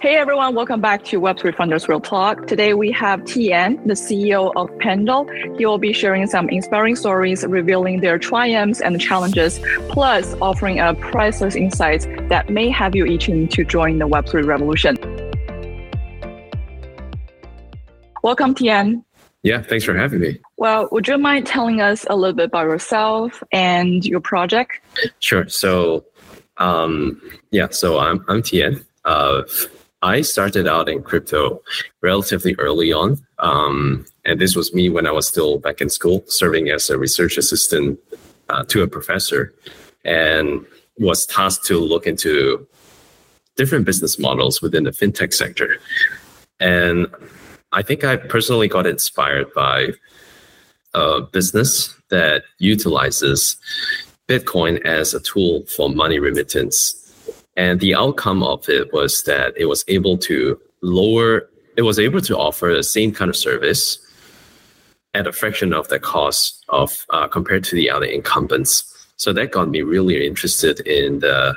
Hey everyone, welcome back to Web3 Founders Real Talk. Today we have TN, the CEO of Pendle. He will be sharing some inspiring stories, revealing their triumphs and challenges, plus offering a priceless insights that may have you itching to join the Web3 revolution. Welcome, TN. Yeah, thanks for having me. Well, would you mind telling us a little bit about yourself and your project? Sure. So, um, yeah, so I'm I'm TN. Uh, I started out in crypto relatively early on. Um, and this was me when I was still back in school, serving as a research assistant uh, to a professor, and was tasked to look into different business models within the fintech sector. And I think I personally got inspired by a business that utilizes Bitcoin as a tool for money remittance and the outcome of it was that it was able to lower, it was able to offer the same kind of service at a fraction of the cost of uh, compared to the other incumbents. So that got me really interested in the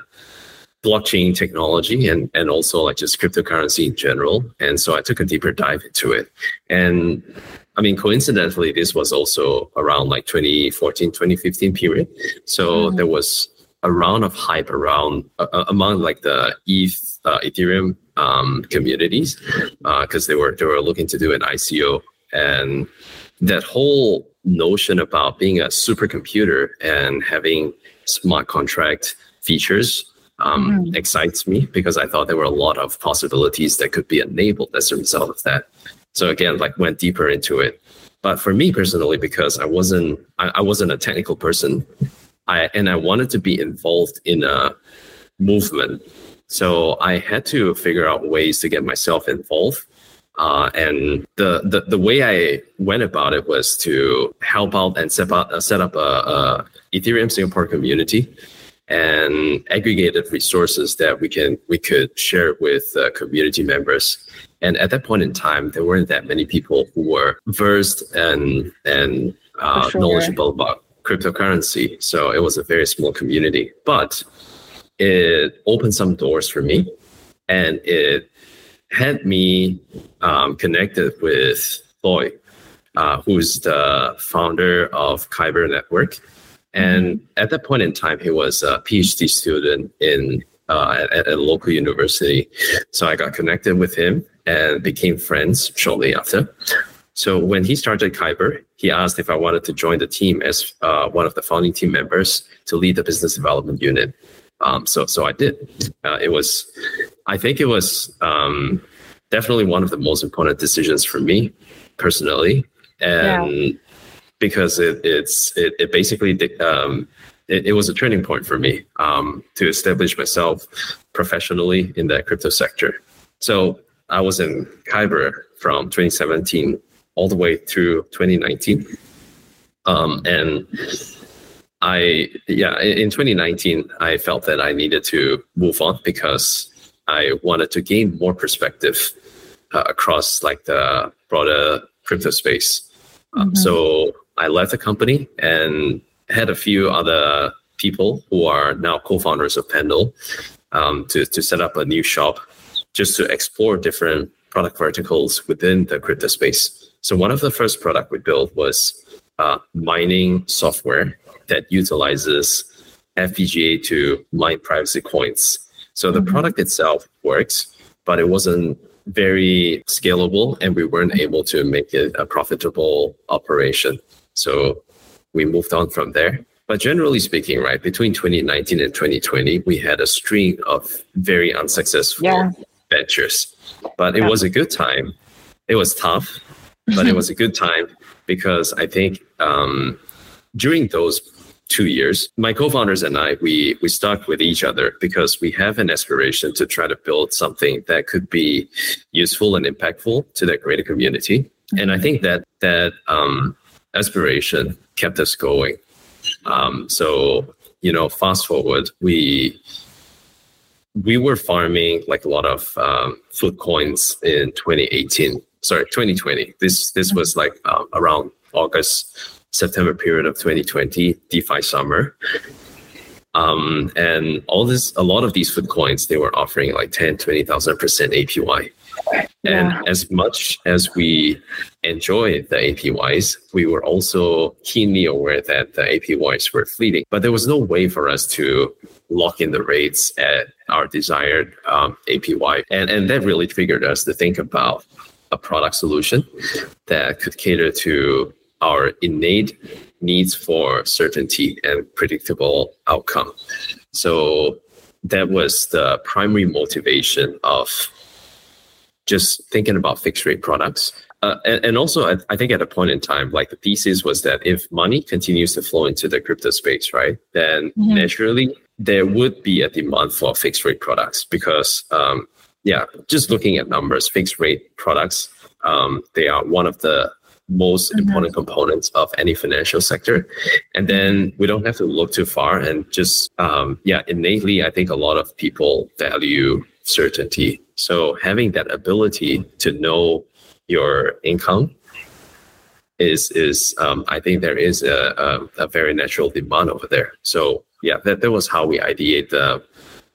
blockchain technology and, and also like just cryptocurrency in general. And so I took a deeper dive into it. And I mean, coincidentally, this was also around like 2014, 2015 period. So mm-hmm. there was a round of hype around uh, uh among like the ETH uh, Ethereum um, communities because uh, they were they were looking to do an ICO and that whole notion about being a supercomputer and having smart contract features um, mm-hmm. excites me because I thought there were a lot of possibilities that could be enabled as a result of that. So again, like went deeper into it. But for me personally, because I wasn't I, I wasn't a technical person, I and I wanted to be involved in a movement. So I had to figure out ways to get myself involved. Uh, and the, the the way I went about it was to help out and set up, uh, set up a, a Ethereum Singapore community and aggregated resources that we can we could share with uh, community members. And at that point in time, there weren't that many people who were versed and and uh, sure. knowledgeable about cryptocurrency. So it was a very small community, but it opened some doors for me and it had me um, connected with Loi, uh, who's the founder of Kyber Network. And at that point in time, he was a PhD student in uh, at, at a local university. So I got connected with him and became friends shortly after. So when he started Kyber, he asked if I wanted to join the team as uh, one of the founding team members to lead the business development unit. Um, so so I did. Uh, it was, I think it was um, definitely one of the most important decisions for me personally, and yeah. because it it's it, it basically um, it, it, was a turning point for me um, to establish myself professionally in the crypto sector. So I was in Kyber from 2017 all the way through 2019. Um, and I, yeah, in 2019, I felt that I needed to move on because I wanted to gain more perspective uh, across like the broader crypto space. Um, mm-hmm. so I left the company and had a few other people who are now co-founders of Pendle um, to, to set up a new shop just to explore different product verticals within the crypto space. So one of the first product we built was uh, mining software that utilizes FPGA to mine privacy coins. So the mm-hmm. product itself works, but it wasn't very scalable and we weren't able to make it a profitable operation. So we moved on from there. But generally speaking, right, between 2019 and 2020, we had a string of very unsuccessful yeah. ventures. But it yeah. was a good time. It was tough but it was a good time because I think um, during those two years, my co-founders and I, we we stuck with each other because we have an aspiration to try to build something that could be useful and impactful to the greater community. And I think that that um, aspiration kept us going. Um, so you know, fast forward, we we were farming like a lot of um, food coins in 2018 sorry 2020 this this was like um, around august september period of 2020 defi summer Um, and all this, a lot of these food coins, they were offering like 10, 20,000 percent APY. And Yeah. as much as we enjoy the APYs, we were also keenly aware that the APYs were fleeting. But there was no way for us to lock in the rates at our desired um, APY. And, and that really triggered us to think about a product solution that could cater to our innate needs for certainty and predictable outcome. So that was the primary motivation of just thinking about fixed rate products. Uh, and, and also, I, I think at a point in time, like the thesis was that if money continues to flow into the crypto space, right, then Mhm. naturally there would be a demand for fixed rate products because, um, yeah, just looking at numbers, fixed rate products, um, they are one of the most Mhm. important components of any financial sector. And then we don't have to look too far and just, um, yeah, innately, I think a lot of people value certainty. So having that ability to know your income is is um, I think there is a, a, a very natural demand over there. So yeah, that, that was how we ideate the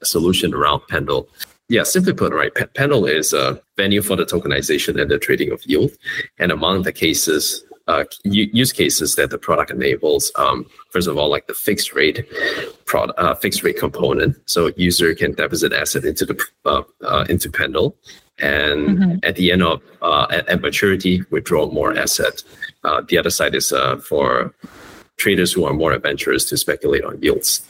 solution around Pendle. Yeah, simply put, right, P- Pendle is a venue for the tokenization and the trading of yield. And among the cases, uh, use cases that the product enables, um, first of all, like the fixed rate product, uh, fixed rate component. So user can deposit asset into the uh, uh, into Pendle, and Mhm. at the end of uh, at, at maturity, withdraw more asset. Uh, the other side is uh, for traders who are more adventurous to speculate on yields.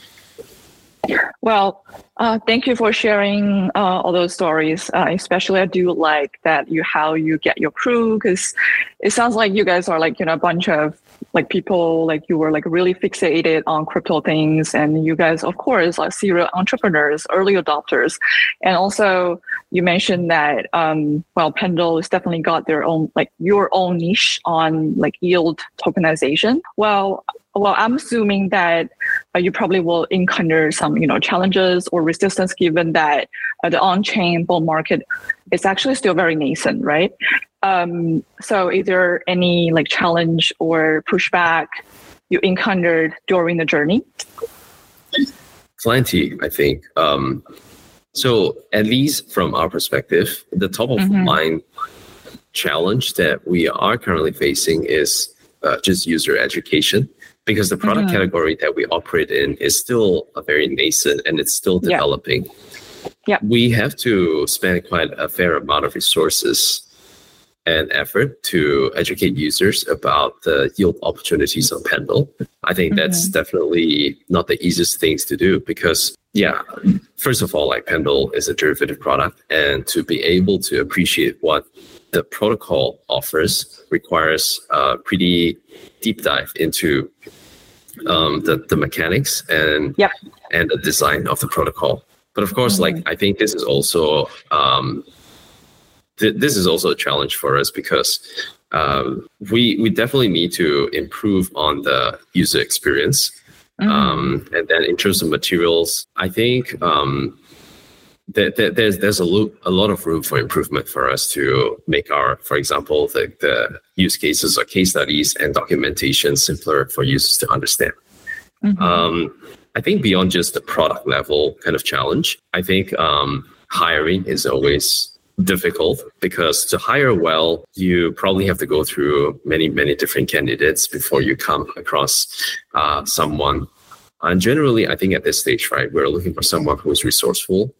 Well, uh, thank you for sharing uh, all those stories. Uh, especially, I do like that you how you get your crew because it sounds like you guys are like you know a bunch of like people like you were like really fixated on crypto things, and you guys, of course, are serial entrepreneurs, early adopters, and also you mentioned that um, well, Pendle has definitely got their own like your own niche on like yield tokenization. Well, well, I'm assuming that uh, you probably will encounter some you know challenges or resistance given that uh, the on-chain bull market is actually still very nascent right um, so is there any like challenge or pushback you encountered during the journey Plenty, I think. Um, so at least from our perspective, the top of Mhm. mind challenge that we are currently facing is uh, just user education because the product Mhm. category that we operate in is still a very nascent and it's still developing. Yeah. We have to spend quite a fair amount of resources and effort to educate users about the yield opportunities on Pendle. I think that's definitely not the easiest things to do because, yeah, first of all, like Pendle is a derivative product, and to be able to appreciate what the protocol offers requires a pretty deep dive into um, the, the mechanics and Yep. and the design of the protocol. But of course, like I think this is also um, th- this is also a challenge for us because um, we we definitely need to improve on the user experience. Mhm. Um, and then in terms of materials, I think um, that, that there's there's a, lo- a lot of room for improvement for us to make our, for example, the, the use cases or case studies and documentation simpler for users to understand. Mhm. Um, I think beyond just the product level kind of challenge, I think um, hiring is always difficult because to hire well, you probably have to go through many, many different candidates before you come across uh, someone. And generally, I think at this stage, right, we're looking for someone who is resourceful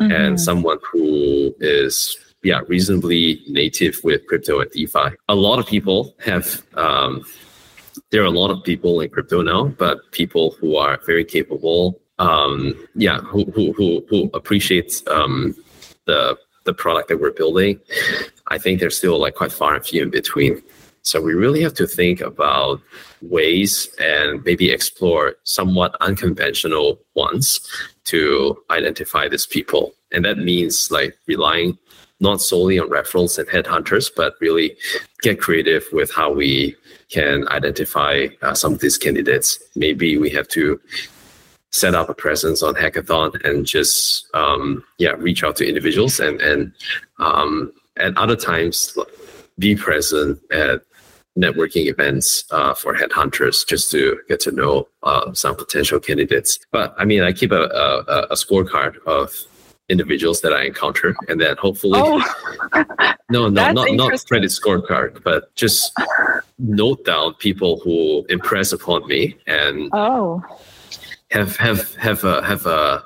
Mhm. and someone who is yeah reasonably native with crypto and DeFi. A lot of people have um, there are a lot of people in crypto now, but people who are very capable, um, yeah, who who who, who appreciate um, the the product that we're building. I think they're still like quite far and few in between. So we really have to think about ways and maybe explore somewhat unconventional ones to identify these people. And that means like relying not solely on referrals and headhunters, but really get creative with how we can identify uh, some of these candidates. Maybe we have to set up a presence on hackathon and just um, yeah reach out to individuals and and um, at other times be present at networking events uh, for headhunters just to get to know uh, some potential candidates. But I mean, I keep a, a, a scorecard of individuals that I encounter, and then hopefully, Oh, no, no, That's not not credit scorecard, but just note down people who impress upon me and oh, have have have a have a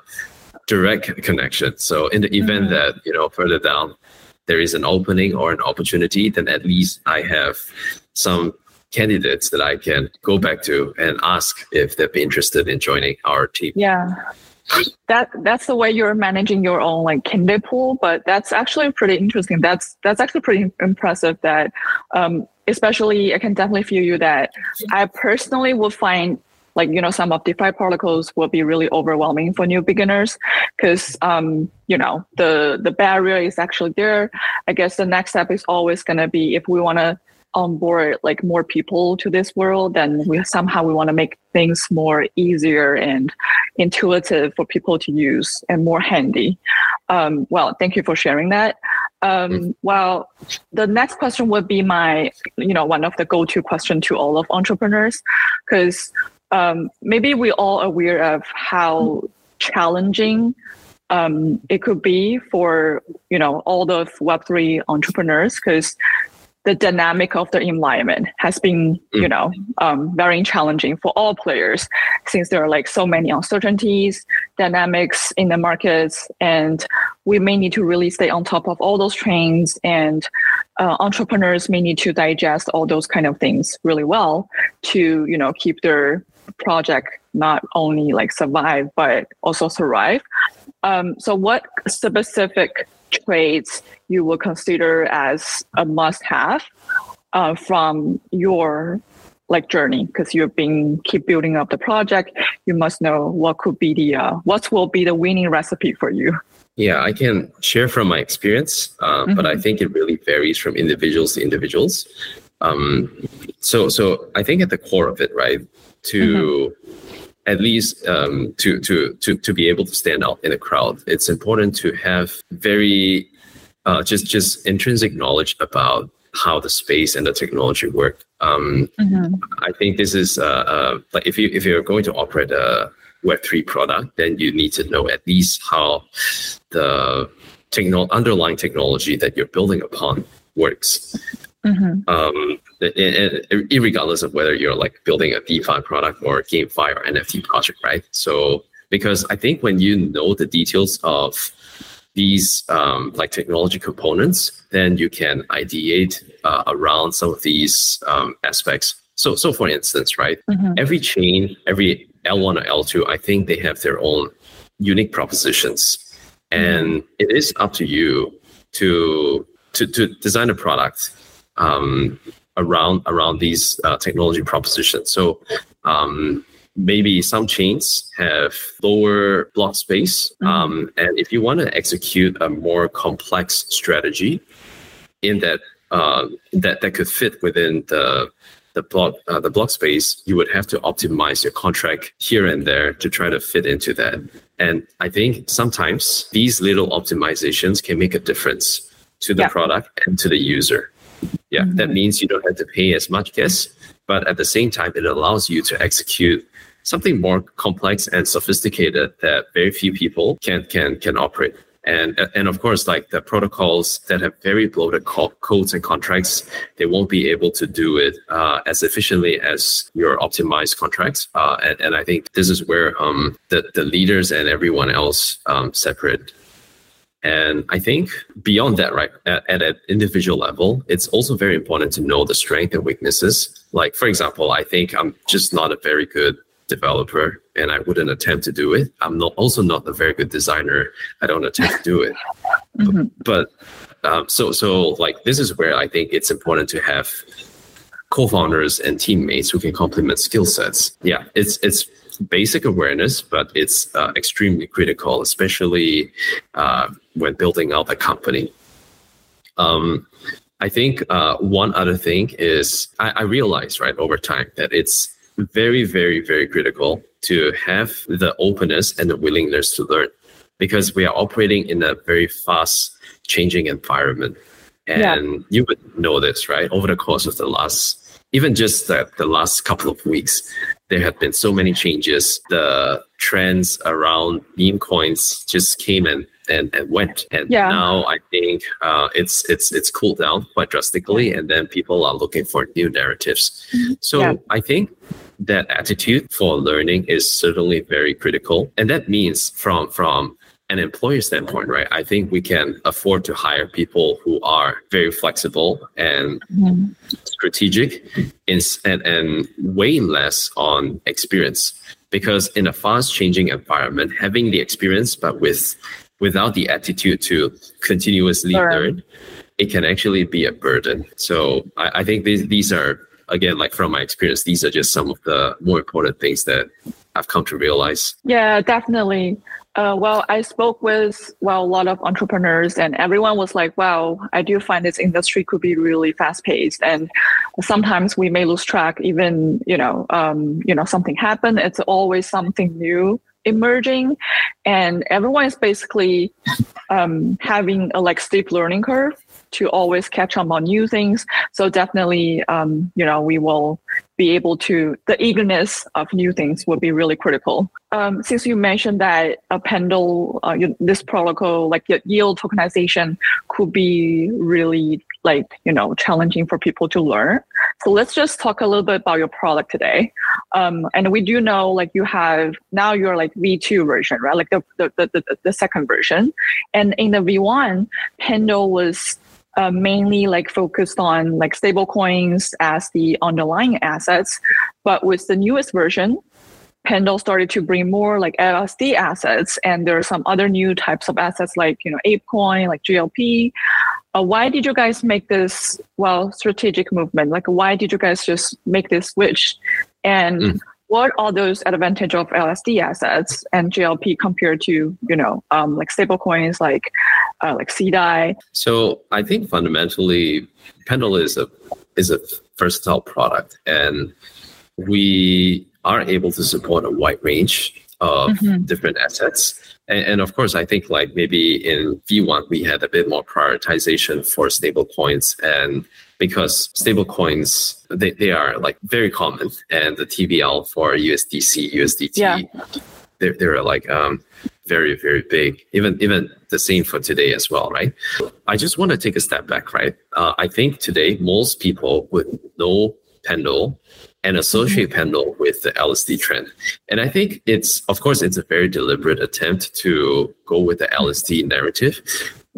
direct connection. So in the event Mhm. that you know further down there is an opening or an opportunity, then at least I have some candidates that I can go back to and ask if they'd be interested in joining our team. yeah. That that's the way you're managing your own like candidate pool, but that's actually pretty interesting. That's that's actually pretty impressive. That, um, especially, I can definitely feel you that I personally would find like you know some of DeFi protocols will be really overwhelming for new beginners because um, you know the the barrier is actually there. I guess the next step is always going to be if we want to onboard like more people to this world, then we somehow we want to make things more easier and intuitive for people to use and more handy. Um, well, thank you for sharing that. Um, well, the next question would be my, you know, one of the go-to question to all of entrepreneurs, because um, maybe we all aware of how challenging um, it could be for you know all the Web three entrepreneurs because the dynamic of the environment has been you know um, very challenging for all players since there are like so many uncertainties dynamics in the markets and we may need to really stay on top of all those trends and uh, entrepreneurs may need to digest all those kind of things really well to you know keep their project not only like survive but also thrive um, so what specific traits you would consider as a must-have uh, from your like journey because you've been keep building up the project. You must know what could be the uh, what will be the winning recipe for you. Yeah, I can share from my experience, uh, but I think it really varies from individuals to individuals. Um, so, so I think at the core of it, right, to at least um, to to to to be able to stand out in a crowd, it's important to have very uh, just just intrinsic knowledge about how the space and the technology work. Um, I think this is uh, uh, like if you if you're going to operate a Web three product, then you need to know at least how the techno- underlying technology that you're building upon works. Mhm. Um, and, and regardless of whether you're like building a DeFi product or a GameFi or NFT project, right? So because I think when you know the details of these um, like technology components, then you can ideate uh, around some of these um, aspects. So, so for instance, right, Mhm. every chain, every L1 or L2, I think they have their own unique propositions, and it is up to you to to to design a product um, around around these uh, technology propositions. So. Um, maybe some chains have lower block space. Um, and if you want to execute a more complex strategy in that uh, that that could fit within the the block uh, the block space, you would have to optimize your contract here and there to try to fit into that. And I think sometimes these little optimizations can make a difference to the Yeah. product and to the user. Yeah, that means you don't have to pay as much gas, but at the same time, it allows you to execute something more complex and sophisticated that very few people can can can operate. And and of course, like the protocols that have very bloated co- codes and contracts, they won't be able to do it uh, as efficiently as your optimized contracts. Uh, and, and I think this is where um, the the leaders and everyone else um, separate. And I think beyond that, right, at, at an individual level, it's also very important to know the strength and weaknesses. Like, for example, I think I'm just not a very good developer and I wouldn't attempt to do it. I'm not also not a very good designer. I don't attempt to do it. Mhm. But um, so so like this is where I think it's important to have co-founders and teammates who can complement skill sets. Yeah, it's it's basic awareness, but it's uh, extremely critical, especially uh, when building out a company. Um, I think uh, one other thing is I, I realize right over time that it's very, very, very critical to have the openness and the willingness to learn because we are operating in a very fast changing environment. Yeah. And you would know this, right? Over the course of the last even just the, the last couple of weeks, there have been so many changes. The trends around meme coins just came and and, and went. And yeah. now I think uh, it's it's it's cooled down quite drastically, and then people are looking for new narratives. Mm-hmm. So yeah. I think that attitude for learning is certainly very critical, and that means from from an employer standpoint, right, I think we can afford to hire people who are very flexible and mm-hmm. strategic in, and, and way less on experience. Because in a fast changing environment, having the experience but with without the attitude to continuously sure. learn, it can actually be a burden. So I, I think these these are again like from my experience, these are just some of the more important things that I've come to realize. Yeah, definitely. Uh, well, I spoke with well a lot of entrepreneurs, and everyone was like, "Wow, I do find this industry could be really fast paced, and sometimes we may lose track. Even you know, um, you know, something happened. It's always something new emerging, and everyone is basically um, having a like steep learning curve to always catch up on new things. So definitely, um, you know, we will be able to, the eagerness of new things will be really critical. Um, since you mentioned that a Pendle, uh, this protocol, like yield tokenization could be really like, you know, challenging for people to learn. So let's just talk a little bit about your product today. Um, and we do know like you have, now you're like V2 version, right? Like the, the, the, the, the second version. And in the V1, Pendle was uh, mainly like focused on like stable coins as the underlying assets. But with the newest version, Pendle started to bring more like LSD assets, and there are some other new types of assets like you know ApeCoin, like GLP. Uh, why did you guys make this well strategic movement? Like, why did you guys just make this switch? And mm what are those advantage of LSD assets and GLP compared to you know um, like stable coins like uh, like CDAI? So I think fundamentally, Pendle is a is a versatile product, and we are able to support a wide range of mm-hmm. different assets. And, and, of course, I think like maybe in V1 we had a bit more prioritization for stable coins and because stable coins they, they are like very common and the TVL for USDC, USDT, yeah. they're, they're like um, very, very big. Even even the same for today as well, right? I just want to take a step back, right? Uh, I think today most people would know Pendle and associate. Pendle with the LSD trend. And I think it's, of course, it's a very deliberate attempt to go with the LSD narrative.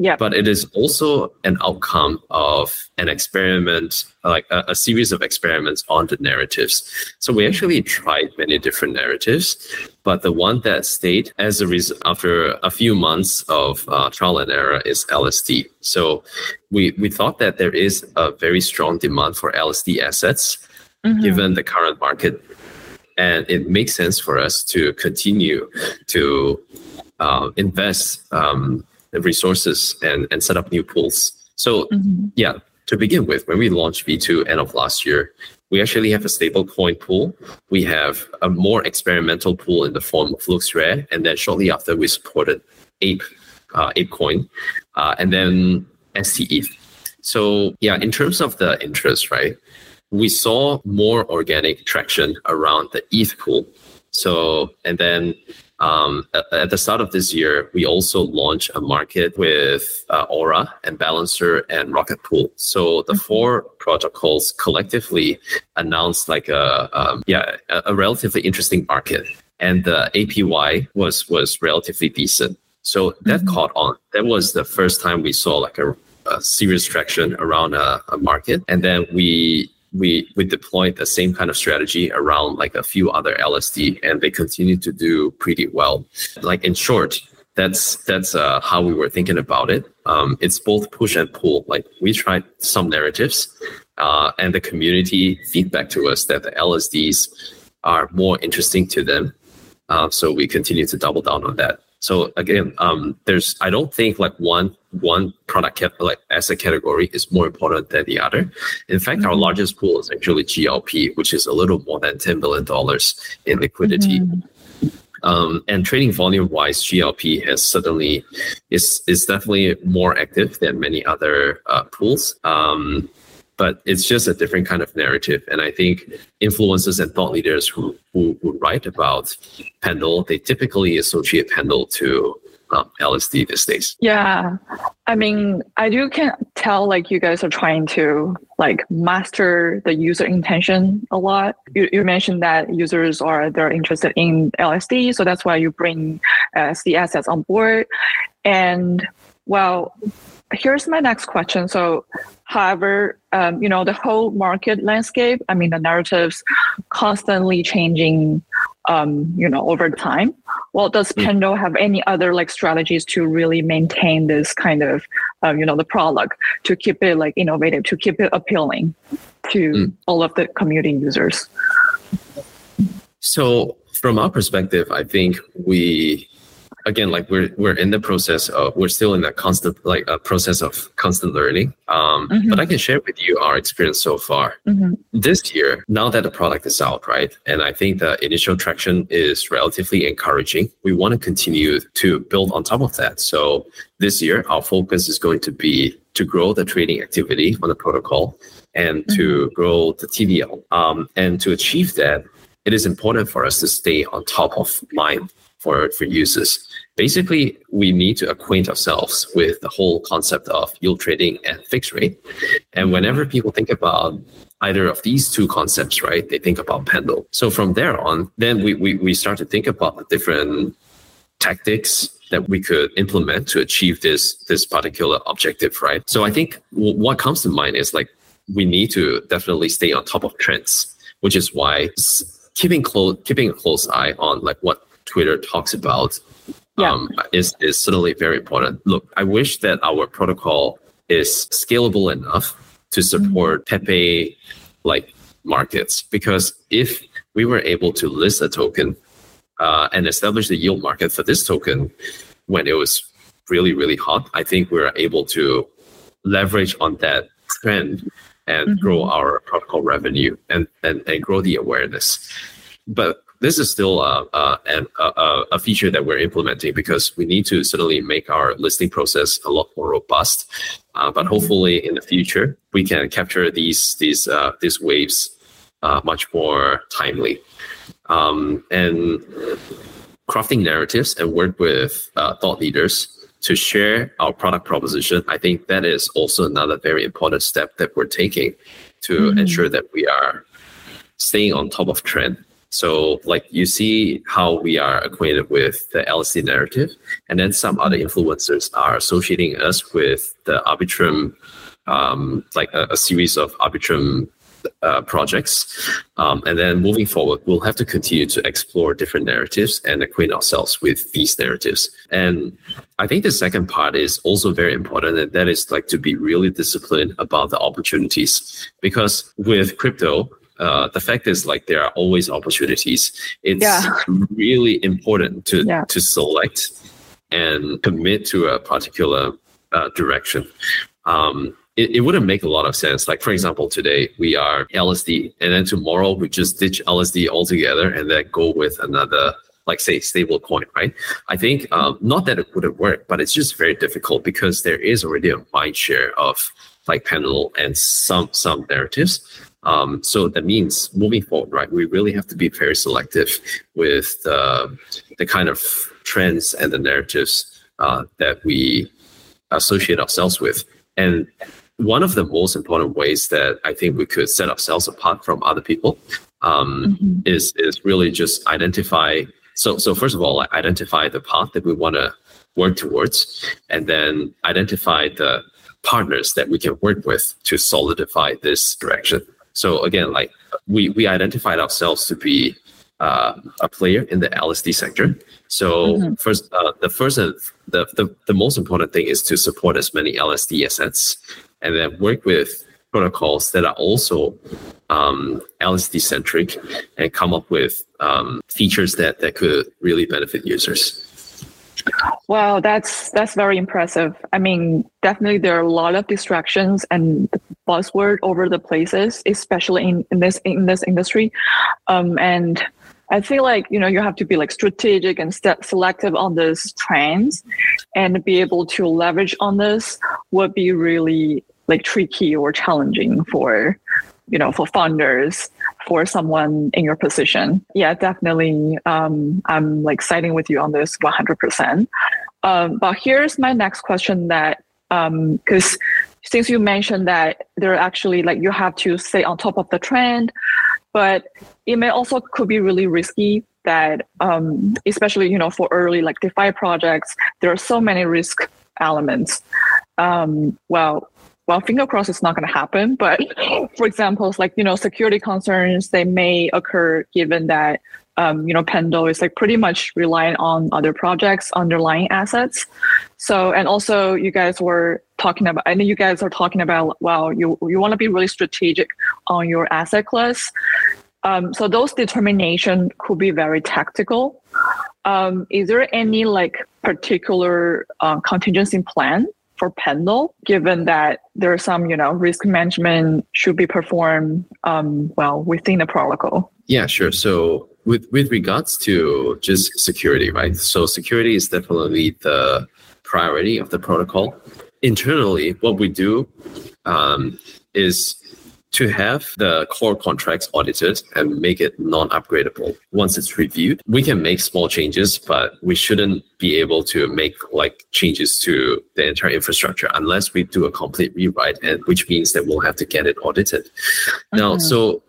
Yeah. But it is also an outcome of an experiment, like a, a, series of experiments on the narratives. So we actually tried many different narratives, but the one that stayed as a result after a few months of uh, trial and error is LSD. So we we thought that there is a very strong demand for LSD assets mm-hmm. given the current market. And it makes sense for us to continue to uh, invest um, resources and, and set up new pools. So, mm-hmm. yeah, to begin with, when we launched V2 end of last year, we actually have a stable coin pool. We have a more experimental pool in the form of Lux LooksRare. And then shortly after, we supported Ape, uh, ApeCoin, uh, and then STETH. So, yeah, in terms of the interest, right? we saw more organic traction around the ETH pool. So, and then um, at, at, the start of this year, we also launched a market with uh, Aura and Balancer and Rocket Pool. So the mm-hmm. four protocols collectively announced like a um, yeah a, a relatively interesting market, and the APY was was relatively decent. So that mm-hmm. caught on. That was the first time we saw like a, a serious traction around a, a market, and then we we we deployed the same kind of strategy around like a few other LSD, and they continue to do pretty well. Like in short, that's that's uh, how we were thinking about it. Um, it's both push and pull. Like we tried some narratives, uh, and the community feedback to us that the LSDs are more interesting to them. Uh, so we continue to double down on that. So again, um, there's I don't think like one one product cat, like asset category is more important than the other. In fact, mm-hmm. our largest pool is actually GLP, which is a little more than ten billion dollars in liquidity. Mm-hmm. Um, and trading volume wise, GLP has suddenly is is definitely more active than many other uh, pools. Um, but it's just a different kind of narrative. And I think influencers and thought leaders who, who, who write about Pendle, they typically associate Pendle to um, LSD these days. Yeah, I mean, I do can tell like you guys are trying to like master the user intention a lot. You, you mentioned that users are they're interested in LSD, so that's why you bring LSD assets on board. And well, here's my next question. So, however, um, you know the whole market landscape. I mean, the narratives constantly changing um, you know, over time. Well, does. Pendle have any other like strategies to really maintain this kind of, uh, you know, the product to keep it like innovative, to keep it appealing to mm. all of the community users? So, from our perspective, I think we again like we're we're in the process of we're still in that constant like a process of constant learning um, mm-hmm. but i can share with you our experience so far mm-hmm. this year now that the product is out right and i think the initial traction is relatively encouraging we want to continue to build on top of that so this year our focus is going to be to grow the trading activity on the protocol and mm-hmm. to grow the tvl um, and to achieve that it is important for us to stay on top of mind for, for users. Basically, we need to acquaint ourselves with the whole concept of yield trading and fixed rate. And whenever people think about either of these two concepts, right, they think about Pendle. So from there on, then we, we, we start to think about the different tactics that we could implement to achieve this this particular objective, right? So I think w- what comes to mind is like we need to definitely stay on top of trends, which is why keeping close keeping a close eye on like what Twitter talks about yeah. um, is is certainly very important. Look, I wish that our protocol is scalable enough to support mm-hmm. Pepe like markets because if we were able to list a token uh, and establish the yield market for this token when it was really really hot, I think we are able to leverage on that trend and mm-hmm. grow our protocol revenue and, and and grow the awareness. But this is still a, a, a, a, feature that we're implementing because we need to certainly make our listing process a lot more robust. Uh, but hopefully, in the future, we can capture these these uh, these waves uh, much more timely. Um, and crafting narratives and work with uh, thought leaders to share our product proposition. I think that is also another very important step that we're taking to mm-hmm. ensure that we are staying on top of trend so, like you see how we are acquainted with the LSD narrative, and then some other influencers are associating us with the Arbitrum, um, like a, a, series of Arbitrum uh, projects. Um, and then moving forward, we'll have to continue to explore different narratives and acquaint ourselves with these narratives. And I think the second part is also very important, and that is like to be really disciplined about the opportunities. Because with crypto, uh, the fact is like there are always opportunities. It's yeah. really important to yeah. to select and commit to a particular uh, direction. Um, it, it wouldn't make a lot of sense. Like for example, today we are LSD, and then tomorrow we just ditch LSD altogether and then go with another like say stable coin, right? I think um, not that it wouldn't work, but it's just very difficult because there is already a mind share of like Pendle and some some narratives um, so that means moving forward, right? We really have to be very selective with the, the kind of trends and the narratives uh, that we associate ourselves with. And one of the most important ways that I think we could set ourselves apart from other people um, mm-hmm. is is really just identify. So so first of all, identify the path that we want to work towards, and then identify the partners that we can work with to solidify this direction. So again, like we we identified ourselves to be uh, a player in the LSD sector. So mm-hmm. first, uh, the first and the, the the most important thing is to support as many LSD assets, and then work with protocols that are also um, LSD centric, and come up with um, features that that could really benefit users. Wow, that's that's very impressive. I mean, definitely there are a lot of distractions and buzzword over the places, especially in, in this in this industry. Um, and I feel like you know you have to be like strategic and st- selective on these trends, and be able to leverage on this would be really like tricky or challenging for you know for founders for someone in your position. Yeah definitely um, i'm like siding with you on this 100% um, but here's my next question that because um, since you mentioned that there are actually like you have to stay on top of the trend but it may also could be really risky that um, especially you know for early like defi projects there are so many risk elements. Um, well well finger crossed it's not going to happen but for example like you know security concerns they may occur given that um, you know pendle is like pretty much reliant on other projects underlying assets so and also you guys were talking about i know you guys are talking about well you you want to be really strategic on your asset class um, so those determination could be very tactical. Um, is there any like particular uh, contingency plan for Pendle, given that there are some, you know, risk management should be performed um, well within the protocol? Yeah, sure. So with with regards to just security, right? So security is definitely the priority of the protocol. Internally, what we do um, is to have the core contracts audited and make it non-upgradable. Once it's reviewed we can make small changes but we shouldn't be able to make like changes to the entire infrastructure unless we do a complete rewrite and which means that we'll have to get it audited. Now so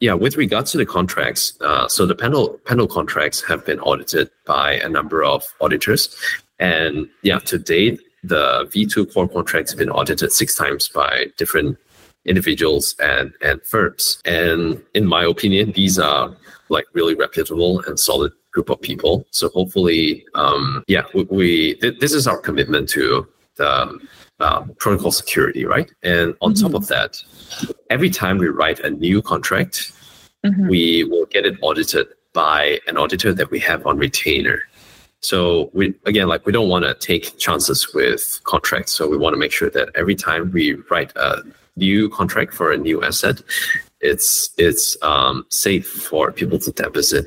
yeah with regards to the contracts uh, so the Pendle Pendle contracts have been audited by a number of auditors. And yeah to date the v2 core contracts have been audited six times by different individuals and, and firms. And in my opinion, these are like really reputable and solid group of people. So hopefully, um, yeah, we, we th- this is our commitment to the uh, protocol security, right? And on mm-hmm. top of that, every time we write a new contract, mm-hmm. we will get it audited by an auditor that we have on retainer. So we again, like we don't want to take chances with contracts. So we want to make sure that every time we write a new contract for a new asset, it's it's um, safe for people to deposit.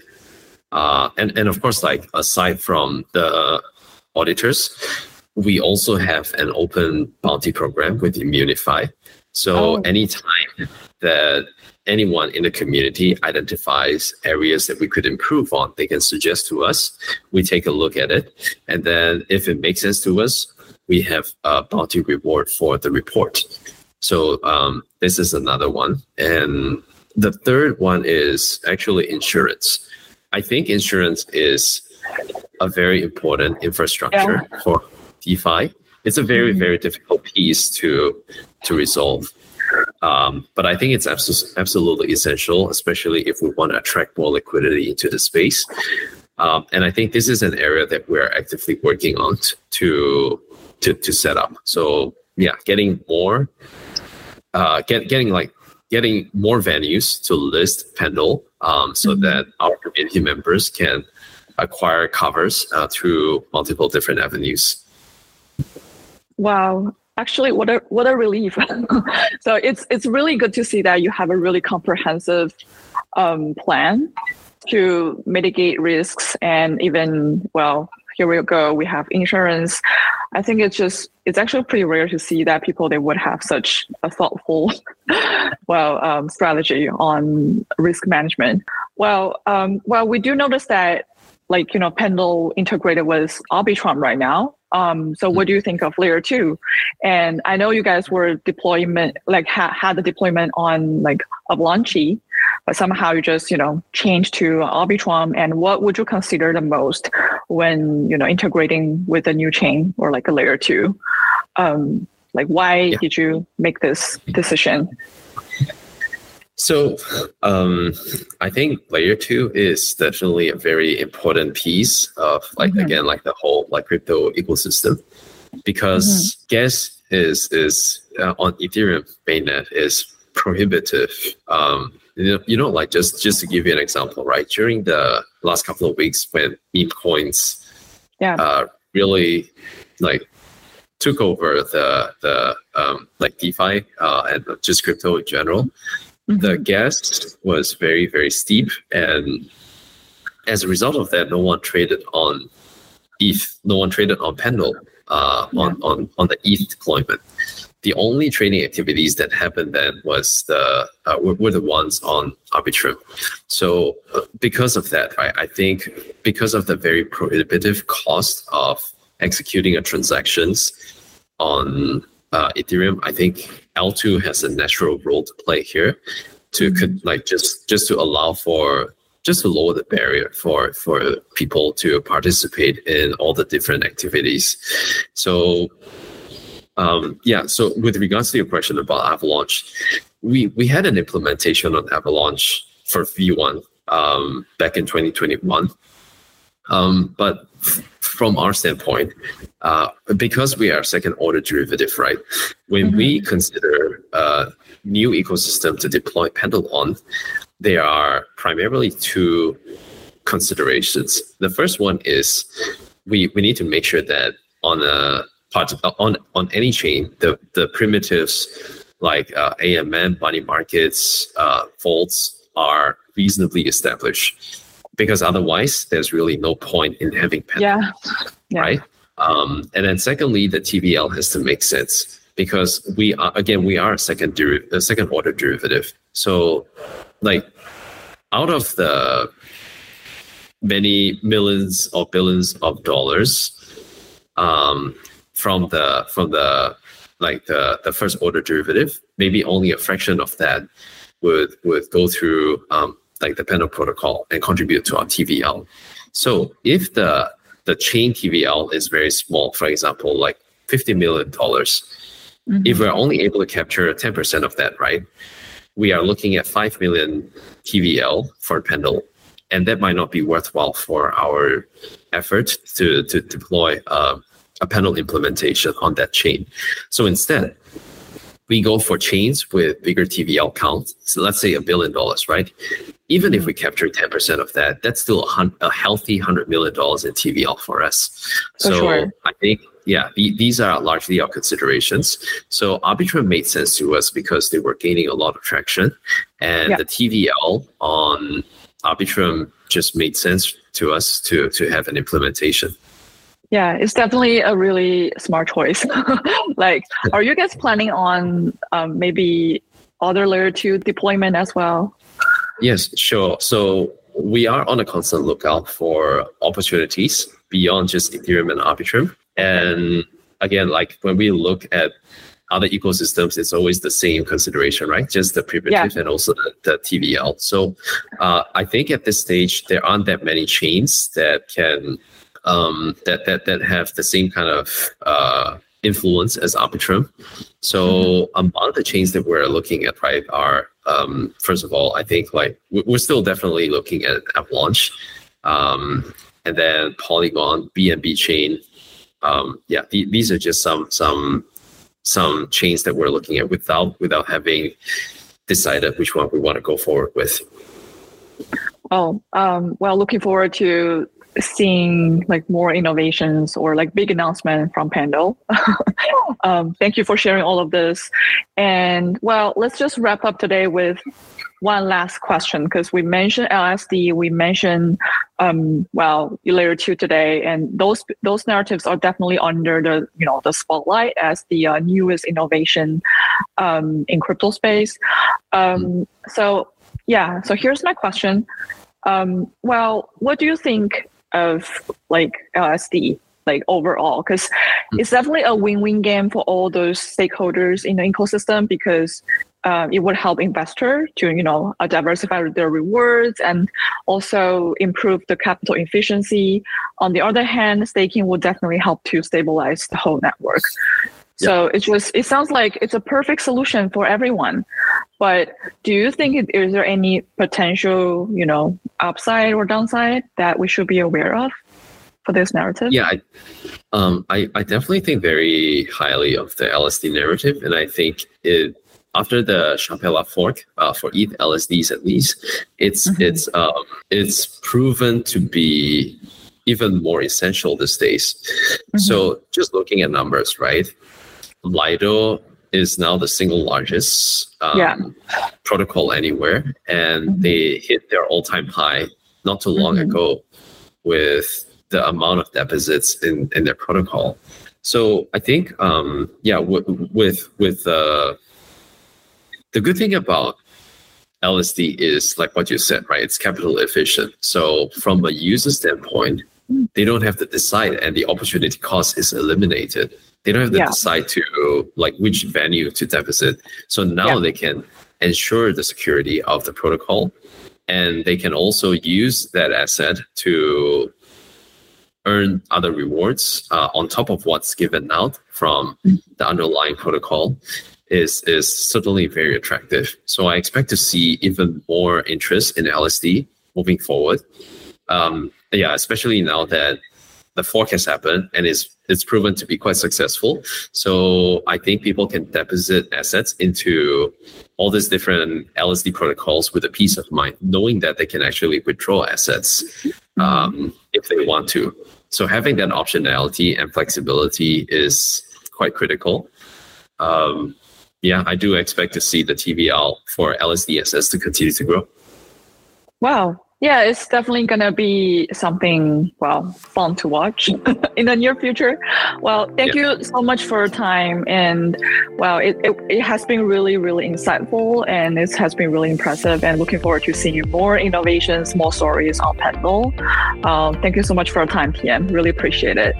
Uh, and and of course, like aside from the auditors, we also have an open bounty program with Immunefi. So oh. anytime that anyone in the community identifies areas that we could improve on, they can suggest to us. We take a look at it, and then if it makes sense to us, we have a bounty reward for the report. So um, this is another one. And the third one is actually insurance. I think insurance is a very important infrastructure yeah. for DeFi. It's a very, mm-hmm. very difficult piece to to resolve. Um, but I think it's abso- absolutely essential, especially if we want to attract more liquidity into the space. Um, and I think this is an area that we're actively working on to to to set up. So yeah, getting more uh, get, getting like getting more venues to list Pendle um, so mm-hmm. that our community members can acquire covers uh, through multiple different avenues. Wow. Actually, what a what a relief! so it's it's really good to see that you have a really comprehensive um, plan to mitigate risks and even well here we go we have insurance i think it's just it's actually pretty rare to see that people they would have such a thoughtful well um, strategy on risk management. Well um, well we do notice that like you know pendle integrated with arbitrum right now. Um, so what do you think of layer two? And I know you guys were deployment, like ha- had the deployment on like Avalanche, but somehow you just, you know, change to Arbitrum. And what would you consider the most when, you know, integrating with a new chain or like a layer two? Um, like why yeah. did you make this decision? So um, I think layer two is definitely a very important piece of like mm-hmm. again like the whole like crypto ecosystem because mm-hmm. gas is is uh, on Ethereum mainnet is prohibitive. Um, you know, like just just to give you an example, right? During the last couple of weeks when meme coins, yeah, uh, really like took over the the um, like DeFi uh, and just crypto in general Mm-hmm. The gas was very, very steep. And as a result of that, no one traded on ETH, no one traded on Pendle uh, yeah. on, on, on the ETH deployment. The only trading activities that happened then was the uh, were, were, the ones on Arbitrum. So uh, because of that, right, I think because of the very prohibitive cost of executing a transactions on uh, Ethereum, I think L2 has a natural role to play here to mm-hmm. like just just to allow for just to lower the barrier for for people to participate in all the different activities. So um, yeah, so with regards to your question about Avalanche, we we had an implementation on Avalanche for V1 um, back in 2021. Um, but f- from our standpoint, uh, because we are second order derivative, right? When mm-hmm. we consider a new ecosystem to deploy Pendle on, there are primarily two considerations. The first one is we, we need to make sure that on a part on on any chain, the the primitives like uh, AMM, money markets, uh, vaults are reasonably established. Because otherwise, there's really no point in having pen. Yeah. yeah. Right. Um, and then secondly, the TVL has to make sense because we are again we are a second deri- a second order derivative. So, like, out of the many millions or billions of dollars, um, from the from the like the, the first order derivative, maybe only a fraction of that would would go through um, like the Pendle protocol and contribute to our TVL. So if the the chain TVL is very small, for example, like fifty million dollars, mm-hmm. if we're only able to capture ten percent of that, right? We are looking at five million TVL for Pendle, and that might not be worthwhile for our effort to to deploy. Uh, a Pendle implementation on that chain. So instead, we go for chains with bigger TVL counts. So let's say a billion dollars, right? Even if mm-hmm. we capture 10% of that, that's still a, a healthy $100 million in TVL for us. For so sure. I think, yeah, the, these are largely our considerations. So Arbitrum made sense to us because they were gaining a lot of traction. And yeah. the TVL on Arbitrum just made sense to us to, to have an implementation. Yeah, it's definitely a really smart choice. like, are you guys planning on um, maybe other layer two deployment as well? Yes, sure. So we are on a constant lookout for opportunities beyond just Ethereum and Arbitrum. And again, like when we look at other ecosystems, it's always the same consideration, right? Just the primitive yeah. and also the, the TVL. So uh, I think at this stage, there aren't that many chains that can um, that that that have the same kind of uh, influence as Arbitrum. So mm-hmm. among the chains that we're looking at, right, are um, first of all, I think like we're still definitely looking at Avalanche, um, and then Polygon, BNB chain. Um, yeah, th- these are just some some some chains that we're looking at without without having decided which one we want to go forward with. Oh, um, well, looking forward to seeing like more innovations or like big announcement from Pendle. um, thank you for sharing all of this. And well, let's just wrap up today with one last question because we mentioned LSD, we mentioned um, well layer two today, and those those narratives are definitely under the you know the spotlight as the uh, newest innovation um, in crypto space. Um, so yeah, so here's my question. Um, well, what do you think of like LSD like overall because mm. it's definitely a win-win game for all those stakeholders in the ecosystem because um, it would help investor to you know uh, diversify their rewards and also improve the capital efficiency on the other hand staking would definitely help to stabilize the whole network so it just it sounds like it's a perfect solution for everyone. But do you think is there any potential, you know, upside or downside that we should be aware of for this narrative? Yeah, I, um, I, I definitely think very highly of the LSD narrative, and I think it after the Shapella fork uh, for ETH LSDs at least, it's mm-hmm. it's um, it's proven to be even more essential these days. Mm-hmm. So just looking at numbers, right? Lido is now the single largest um, yeah. protocol anywhere, and mm-hmm. they hit their all-time high not too long mm-hmm. ago with the amount of deposits in, in their protocol. So I think, um, yeah, w- with with uh, the good thing about LSD is like what you said, right? It's capital efficient. So from a user standpoint, they don't have to decide, and the opportunity cost is eliminated. They don't have to Yeah. decide to like which venue to deposit. So now Yeah. they can ensure the security of the protocol, and they can also use that asset to earn other rewards uh, on top of what's given out from the underlying protocol is is certainly very attractive. So I expect to see even more interest in LSD moving forward. Um, yeah, especially now that the forecast has happened and it's it's proven to be quite successful. So I think people can deposit assets into all these different LSD protocols with a peace of mind, knowing that they can actually withdraw assets um, if they want to. So having that optionality and flexibility is quite critical. Um, yeah, I do expect to see the TVL for LSD assets to continue to grow. Wow. Yeah, it's definitely going to be something, well, fun to watch in the near future. Well, thank you so much for your time. And, well, it, it, it has been really, really insightful and it has been really impressive. And looking forward to seeing more innovations, more stories on Pendle. Um, thank you so much for your time, TN. Really appreciate it.